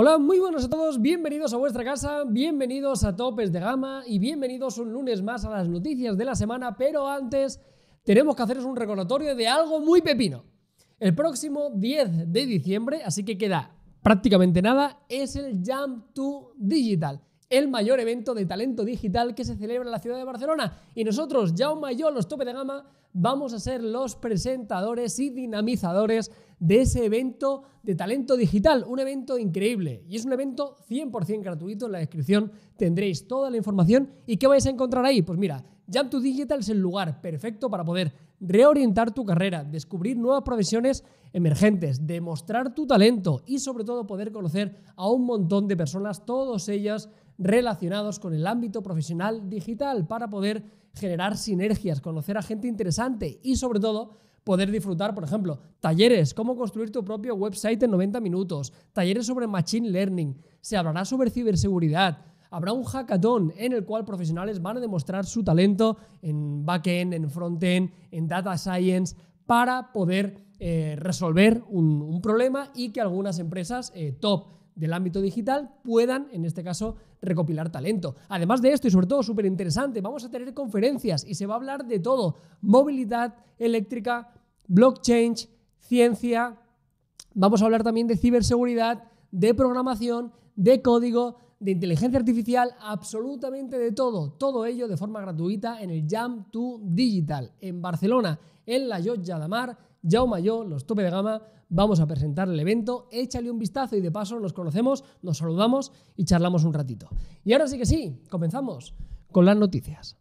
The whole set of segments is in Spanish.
Hola, muy buenos a todos, bienvenidos a vuestra casa, bienvenidos a Topes de Gama y bienvenidos un lunes más a las noticias de la semana, pero antes tenemos que haceros un recordatorio de algo muy pepino. El próximo 10 de diciembre, así que queda prácticamente nada, es el Jump to Digital, el mayor evento de talento digital que se celebra en la ciudad de Barcelona. Y nosotros, Jaume y yo, los Tope de Gama, vamos a ser los presentadores y dinamizadores de ese evento de talento digital, un evento increíble y es un evento 100% gratuito, en la descripción tendréis toda la información y ¿qué vais a encontrar ahí? Pues mira, Jump to Digital es el lugar perfecto para poder reorientar tu carrera, descubrir nuevas profesiones emergentes, demostrar tu talento y sobre todo poder conocer a un montón de personas, todas ellas relacionados con el ámbito profesional digital para poder generar sinergias, conocer a gente interesante y sobre todo poder disfrutar, por ejemplo, talleres, cómo construir tu propio website en 90 minutos, talleres sobre machine learning, se hablará sobre ciberseguridad, habrá un hackathon en el cual profesionales van a demostrar su talento en backend, en frontend, en data science, para poder eh, resolver un, problema y que algunas empresas eh, top del ámbito digital puedan, en este caso, recopilar talento. Además de esto, y sobre todo súper interesante, vamos a tener conferencias y se va a hablar de todo. Movilidad eléctrica, blockchain, ciencia. Vamos a hablar también de ciberseguridad, de programación, de código, de inteligencia artificial, absolutamente de todo. Todo ello de forma gratuita en el Jam to Digital en Barcelona, en la Llotja de. Jaume yo, los tope de gama, vamos a presentar el evento. Échale un vistazo y de paso nos conocemos, nos saludamos y charlamos un ratito. Y ahora sí que sí, comenzamos con las noticias.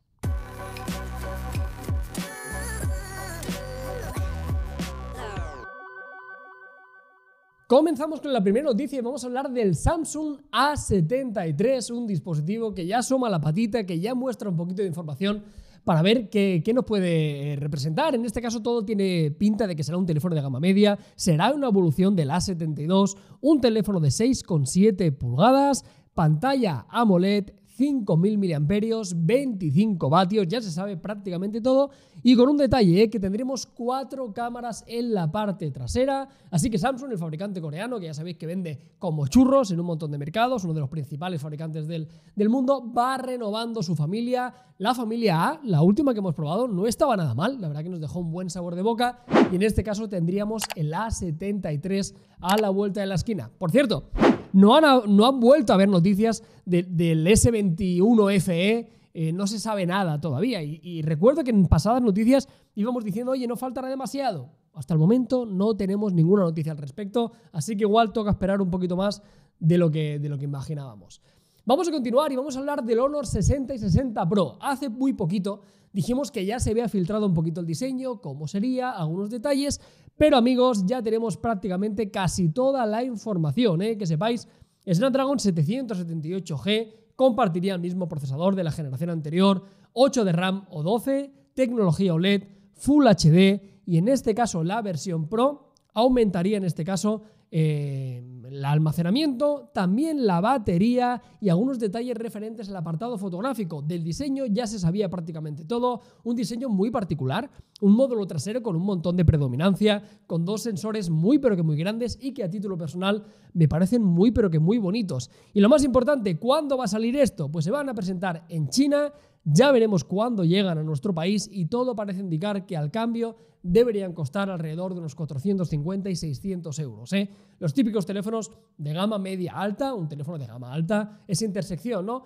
Comenzamos con la primera noticia y vamos a hablar del Samsung A73, un dispositivo que ya asoma la patita, que ya muestra un poquito de información para ver qué, qué, nos puede representar. En este caso todo tiene pinta de que será un teléfono de gama media, será una evolución del A72, un teléfono de 6,7 pulgadas, pantalla AMOLED, 5.000 mAh, 25 vatios, ya se sabe prácticamente todo. Y con un detalle, ¿eh? que tendremos cuatro cámaras en la parte trasera. Así que Samsung, el fabricante coreano, que ya sabéis que vende como churros en un montón de mercados, uno de los principales fabricantes del, del mundo, va renovando su familia. La familia A, la última que hemos probado, no estaba nada mal, la verdad que nos dejó un buen sabor de boca. Y en este caso tendríamos el A73 a la vuelta de la esquina. Por cierto, no han, no han vuelto a ver noticias del S21 FE, eh, no se sabe nada todavía. Y, recuerdo que en pasadas noticias íbamos diciendo, oye, no faltará demasiado. Hasta el momento no tenemos ninguna noticia al respecto, así que igual toca esperar un poquito más de lo que, de lo que imaginábamos. Vamos a continuar y vamos a hablar del Honor 60 y 60 Pro. Hace muy poquito dijimos que ya se había filtrado un poquito el diseño, cómo sería, algunos detalles, pero amigos, ya tenemos prácticamente casi toda la información, ¿eh? que sepáis, Snapdragon 778G compartiría el mismo procesador de la generación anterior, 8 de RAM o 12, tecnología OLED, Full HD y en este caso la versión Pro aumentaría en este caso eh, el almacenamiento, también la batería y algunos detalles referentes al apartado fotográfico. Del diseño ya se sabía prácticamente todo, un diseño muy particular, un módulo trasero con un montón de predominancia, con dos sensores muy pero que muy grandes y que a título personal me parecen muy pero que muy bonitos. Y lo más importante, ¿cuándo va a salir esto? Pues se van a presentar en China, ya veremos cuándo llegan a nuestro país y todo parece indicar que al cambio deberían costar alrededor de unos 450 y 600 euros. ¿eh? Los típicos teléfonos de gama media alta, un teléfono de gama alta, esa intersección, ¿no?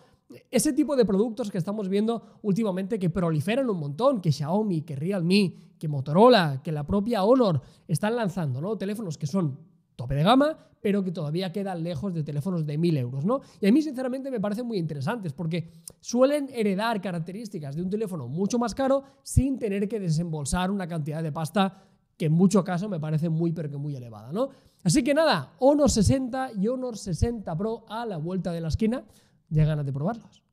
Ese tipo de productos que estamos viendo últimamente que proliferan un montón, que Xiaomi, que Realme, que Motorola, que la propia Honor están lanzando, ¿no? Teléfonos que son tope de gama, pero que todavía quedan lejos de teléfonos de 1000 euros, ¿no? Y a mí, sinceramente, me parecen muy interesantes porque suelen heredar características de un teléfono mucho más caro sin tener que desembolsar una cantidad de pasta que en muchos casos me parece muy, pero que muy elevada, ¿no? Así que nada, Honor 60 y Honor 60 Pro a la vuelta de la esquina. Ya ganas de probarlos.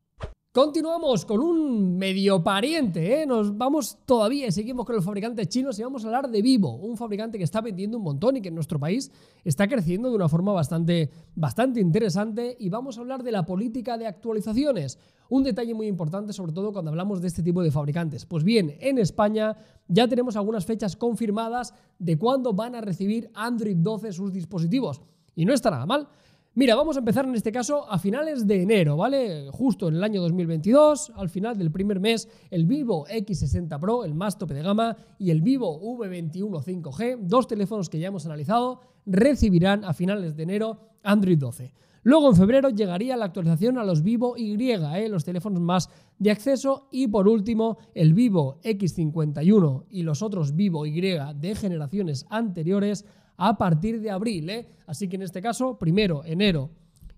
Continuamos con un medio pariente, ¿eh? nos vamos todavía y seguimos con los fabricantes chinos y vamos a hablar de Vivo, un fabricante que está vendiendo un montón y que en nuestro país está creciendo de una forma bastante, bastante interesante y vamos a hablar de la política de actualizaciones, un detalle muy importante sobre todo cuando hablamos de este tipo de fabricantes. Pues bien, en España ya tenemos algunas fechas confirmadas de cuándo van a recibir Android 12 sus dispositivos y no está nada mal. Mira, vamos a empezar en este caso a finales de enero, ¿vale? Justo en el año 2022, al final del primer mes, el Vivo X60 Pro, el más tope de gama, y el Vivo V21 5G, dos teléfonos que ya hemos analizado, recibirán a finales de enero Android 12. Luego en febrero llegaría la actualización a los Vivo Y, ¿eh? los teléfonos más de acceso. Y por último, el Vivo X51 y los otros Vivo Y de generaciones anteriores a partir de abril. ¿eh? Así que en este caso, primero enero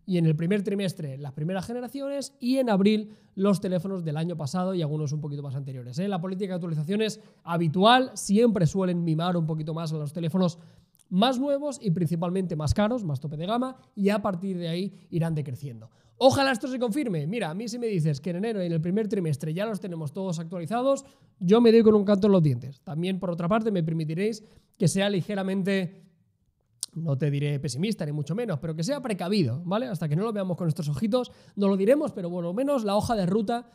y en el primer trimestre las primeras generaciones y en abril los teléfonos del año pasado y algunos un poquito más anteriores. ¿eh? La política de actualizaciones habitual siempre suelen mimar un poquito más a los teléfonos más nuevos y principalmente más caros, más tope de gama, y a partir de ahí irán decreciendo. Ojalá esto se confirme. Mira, a mí si me dices que en enero y en el primer trimestre ya los tenemos todos actualizados, yo me doy con un canto en los dientes. También, por otra parte, me permitiréis que sea ligeramente no te diré pesimista ni mucho menos, pero que sea precavido, ¿vale? Hasta que no lo veamos con nuestros ojitos, no lo diremos, pero lo menos la hoja de ruta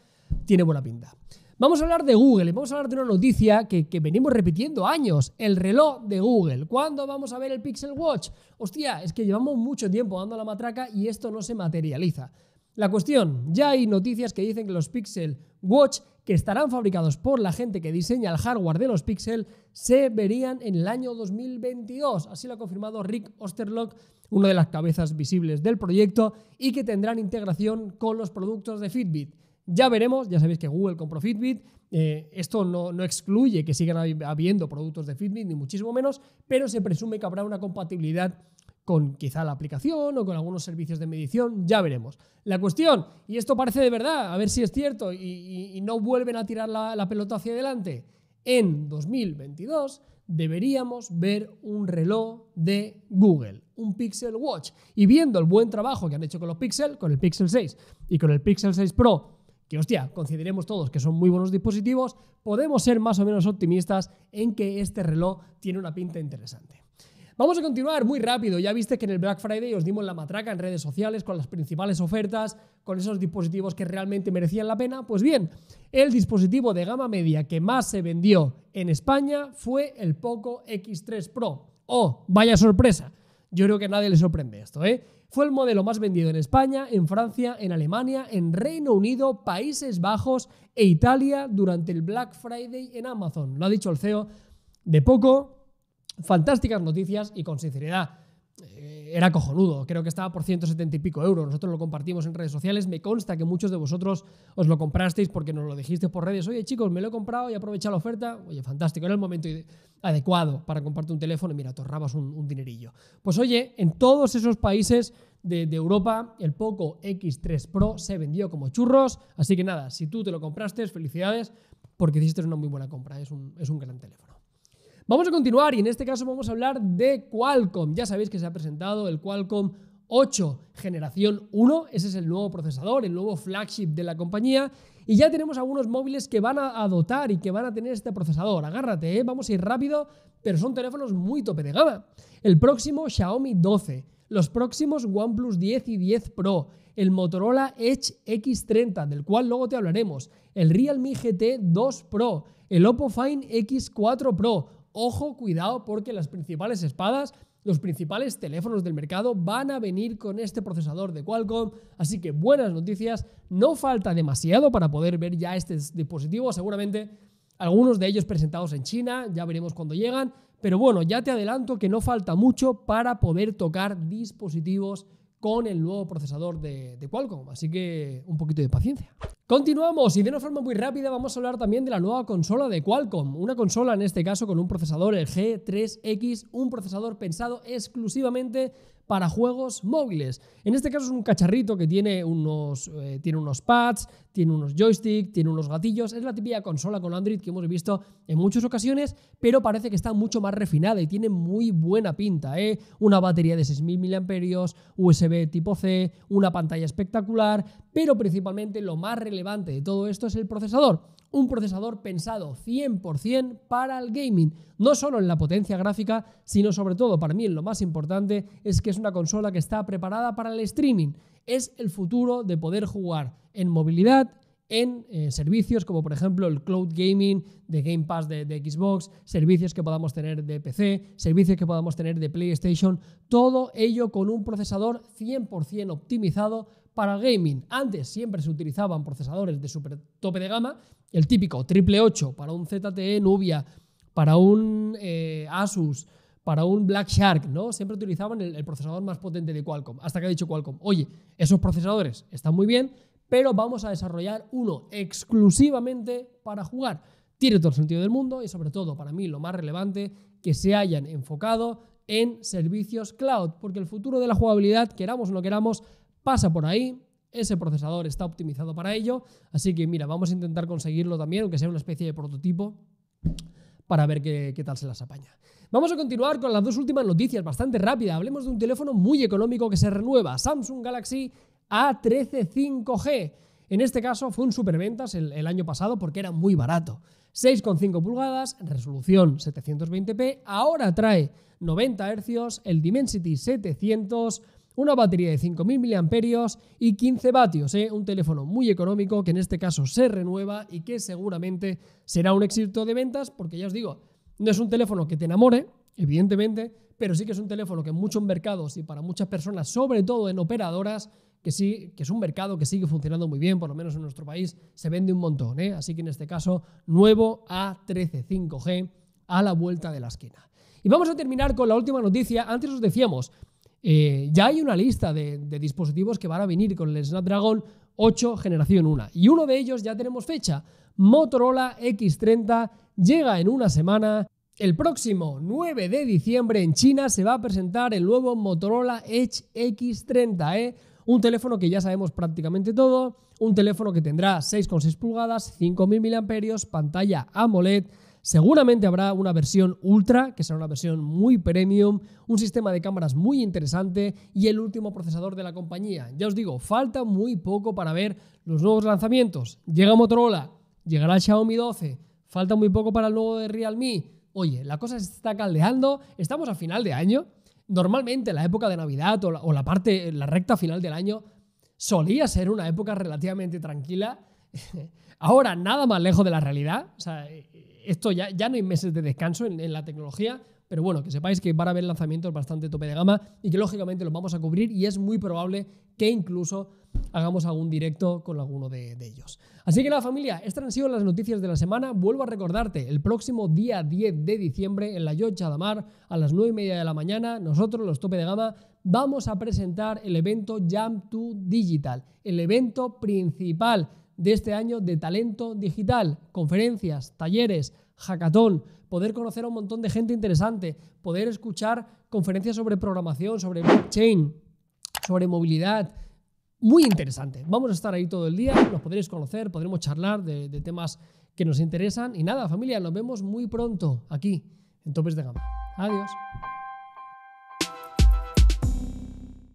tiene buena pinta. Vamos a hablar de Google y vamos a hablar de una noticia que, que, venimos repitiendo años, el reloj de Google. ¿Cuándo vamos a ver el Pixel Watch? Hostia, es que llevamos mucho tiempo dando la matraca y esto no se materializa. La cuestión, ya hay noticias que dicen que los Pixel Watch que estarán fabricados por la gente que diseña el hardware de los Pixel se verían en el año 2022. Así lo ha confirmado Rick Osterlock, una de las cabezas visibles del proyecto, y que tendrán integración con los productos de Fitbit. Ya veremos, ya sabéis que Google compró Fitbit, eh, esto no, no, excluye que sigan habiendo productos de Fitbit, ni muchísimo menos, pero se presume que habrá una compatibilidad con quizá la aplicación o con algunos servicios de medición, ya veremos. La cuestión, y esto parece de verdad, a ver si es cierto y, no vuelven a tirar la, la pelota hacia adelante, en 2022 deberíamos ver un reloj de Google, un Pixel Watch. Y viendo el buen trabajo que han hecho con los Pixel, con el Pixel 6 y con el Pixel 6 Pro, que hostia, consideremos todos que son muy buenos dispositivos, podemos ser más o menos optimistas en que este reloj tiene una pinta interesante. Vamos a continuar muy rápido. Ya viste que en el Black Friday os dimos la matraca en redes sociales con las principales ofertas, con esos dispositivos que realmente merecían la pena. Pues bien, el dispositivo de gama media que más se vendió en España fue el Poco X3 Pro. Oh, vaya sorpresa. Yo creo que a nadie le sorprende esto, ¿eh? Fue el modelo más vendido en España, en Francia, en Alemania, en Reino Unido, Países Bajos e Italia durante el Black Friday en Amazon. Lo ha dicho el CEO de Poco fantásticas noticias y con sinceridad. Eh, era cojonudo, creo que estaba por 170 y pico euros. Nosotros lo compartimos en redes sociales. Me consta que muchos de vosotros os lo comprasteis porque nos lo dijisteis por redes. Oye, chicos, me lo he comprado y he aprovechado la oferta. Oye, fantástico, era el momento adecuado para comprarte un teléfono y mira, te ahorrabas un, dinerillo. Pues oye, en todos esos países de, Europa, el Poco X3 Pro se vendió como churros. Así que nada, si tú te lo compraste, felicidades porque hiciste una muy buena compra. Es un, es un gran teléfono. Vamos a continuar y en este caso vamos a hablar de Qualcomm. Ya sabéis que se ha presentado el Qualcomm 8 generación 1, ese es el nuevo procesador, el nuevo flagship de la compañía y ya tenemos algunos móviles que van a dotar y que van a tener este procesador. Agárrate, ¿eh? vamos a ir rápido, pero son teléfonos muy tope de gama. El próximo Xiaomi 12, los próximos OnePlus 10 y 10 Pro, el Motorola Edge X30, del cual luego te hablaremos, el Realme GT 2 Pro, el Oppo Find X4 Pro, Ojo, cuidado, porque las principales espadas, los principales teléfonos del mercado van a venir con este procesador de Qualcomm. Así que buenas noticias, no falta demasiado para poder ver ya este dispositivo. Seguramente algunos de ellos presentados en China, ya veremos cuando llegan. Pero bueno, ya te adelanto que no falta mucho para poder tocar dispositivos con el nuevo procesador de, Qualcomm. Así que un poquito de paciencia. Continuamos y de una forma muy rápida vamos a hablar también de la nueva consola de Qualcomm, una consola en este caso con un procesador el G3X, un procesador pensado exclusivamente para juegos móviles. En este caso es un cacharrito que tiene unos, eh, tiene unos pads, tiene unos joysticks, tiene unos gatillos. Es la típica consola con Android que hemos visto en muchas ocasiones, pero parece que está mucho más refinada y tiene muy buena pinta. ¿eh? Una batería de 6.000 mAh, USB tipo C, una pantalla espectacular, pero principalmente lo más relevante de todo esto es el procesador un procesador pensado 100% para el gaming, no solo en la potencia gráfica, sino sobre todo para mí lo más importante es que es una consola que está preparada para el streaming. Es el futuro de poder jugar en movilidad, en eh, servicios como por ejemplo el cloud gaming de Game Pass de, de, Xbox, servicios que podamos tener de PC, servicios que podamos tener de PlayStation, todo ello con un procesador 100% optimizado para gaming. Antes siempre se utilizaban procesadores de super tope de gama, el típico triple 8 para un ZTE Nubia, para un eh, Asus, para un Black Shark, ¿no? Siempre utilizaban el, procesador más potente de Qualcomm, hasta que ha dicho Qualcomm, oye, esos procesadores están muy bien, pero vamos a desarrollar uno exclusivamente para jugar. Tiene todo el sentido del mundo y sobre todo para mí lo más relevante, que se hayan enfocado en servicios cloud, porque el futuro de la jugabilidad, queramos o no queramos, pasa por ahí, ese procesador está optimizado para ello, así que mira, vamos a intentar conseguirlo también, aunque sea una especie de prototipo, para ver qué, tal se las apaña. Vamos a continuar con las dos últimas noticias, bastante rápida. Hablemos de un teléfono muy económico que se renueva, Samsung Galaxy A13 5G. En este caso fue un superventas el, el año pasado porque era muy barato. 6,5 pulgadas, resolución 720p, ahora trae 90 Hz, el Dimensity 700, una batería de 5.000 mAh y 15 vatios, ¿eh? un teléfono muy económico que en este caso se renueva y que seguramente será un éxito de ventas porque ya os digo, no es un teléfono que te enamore, evidentemente, pero sí que es un teléfono que en muchos mercados y para muchas personas, sobre todo en operadoras, que sí, que es un mercado que sigue funcionando muy bien, por lo menos en nuestro país, se vende un montón. ¿eh? Así que en este caso, nuevo A13 5G a la vuelta de la esquina. Y vamos a terminar con la última noticia. Antes os decíamos, eh, ya hay una lista de, dispositivos que van a venir con el Snapdragon 8 generación 1 y uno de ellos ya tenemos fecha. Motorola X30 llega en una semana. El próximo 9 de diciembre en China se va a presentar el nuevo Motorola Edge X30, ¿eh? un teléfono que ya sabemos prácticamente todo, un teléfono que tendrá 6,6 pulgadas, 5.000 mAh, pantalla AMOLED, Seguramente habrá una versión ultra, que será una versión muy premium, un sistema de cámaras muy interesante y el último procesador de la compañía. Ya os digo, falta muy poco para ver los nuevos lanzamientos. Llega Motorola, llegará Xiaomi 12, falta muy poco para el nuevo de Realme. Oye, la cosa se está caldeando, estamos a final de año. Normalmente la época de Navidad o la, o la parte, la recta final del año solía ser una época relativamente tranquila. Ahora, nada más lejos de la realidad. O sea, esto ya, ya no hay meses de descanso en, la tecnología, pero bueno, que sepáis que van a haber lanzamientos bastante tope de gama y que lógicamente los vamos a cubrir y es muy probable que incluso hagamos algún directo con alguno de, ellos. Así que nada familia, estas han sido las noticias de la semana. Vuelvo a recordarte, el próximo día 10 de diciembre en la Yocha Damar a las 9 y media de la mañana, nosotros los tope de gama vamos a presentar el evento Jump to Digital, el evento principal de este año de talento digital, conferencias, talleres, hackathon, poder conocer a un montón de gente interesante, poder escuchar conferencias sobre programación, sobre blockchain, sobre movilidad. Muy interesante. Vamos a estar ahí todo el día, nos podréis conocer, podremos charlar de, de temas que nos interesan. Y nada, familia, nos vemos muy pronto aquí en Topes de Gama. Adiós.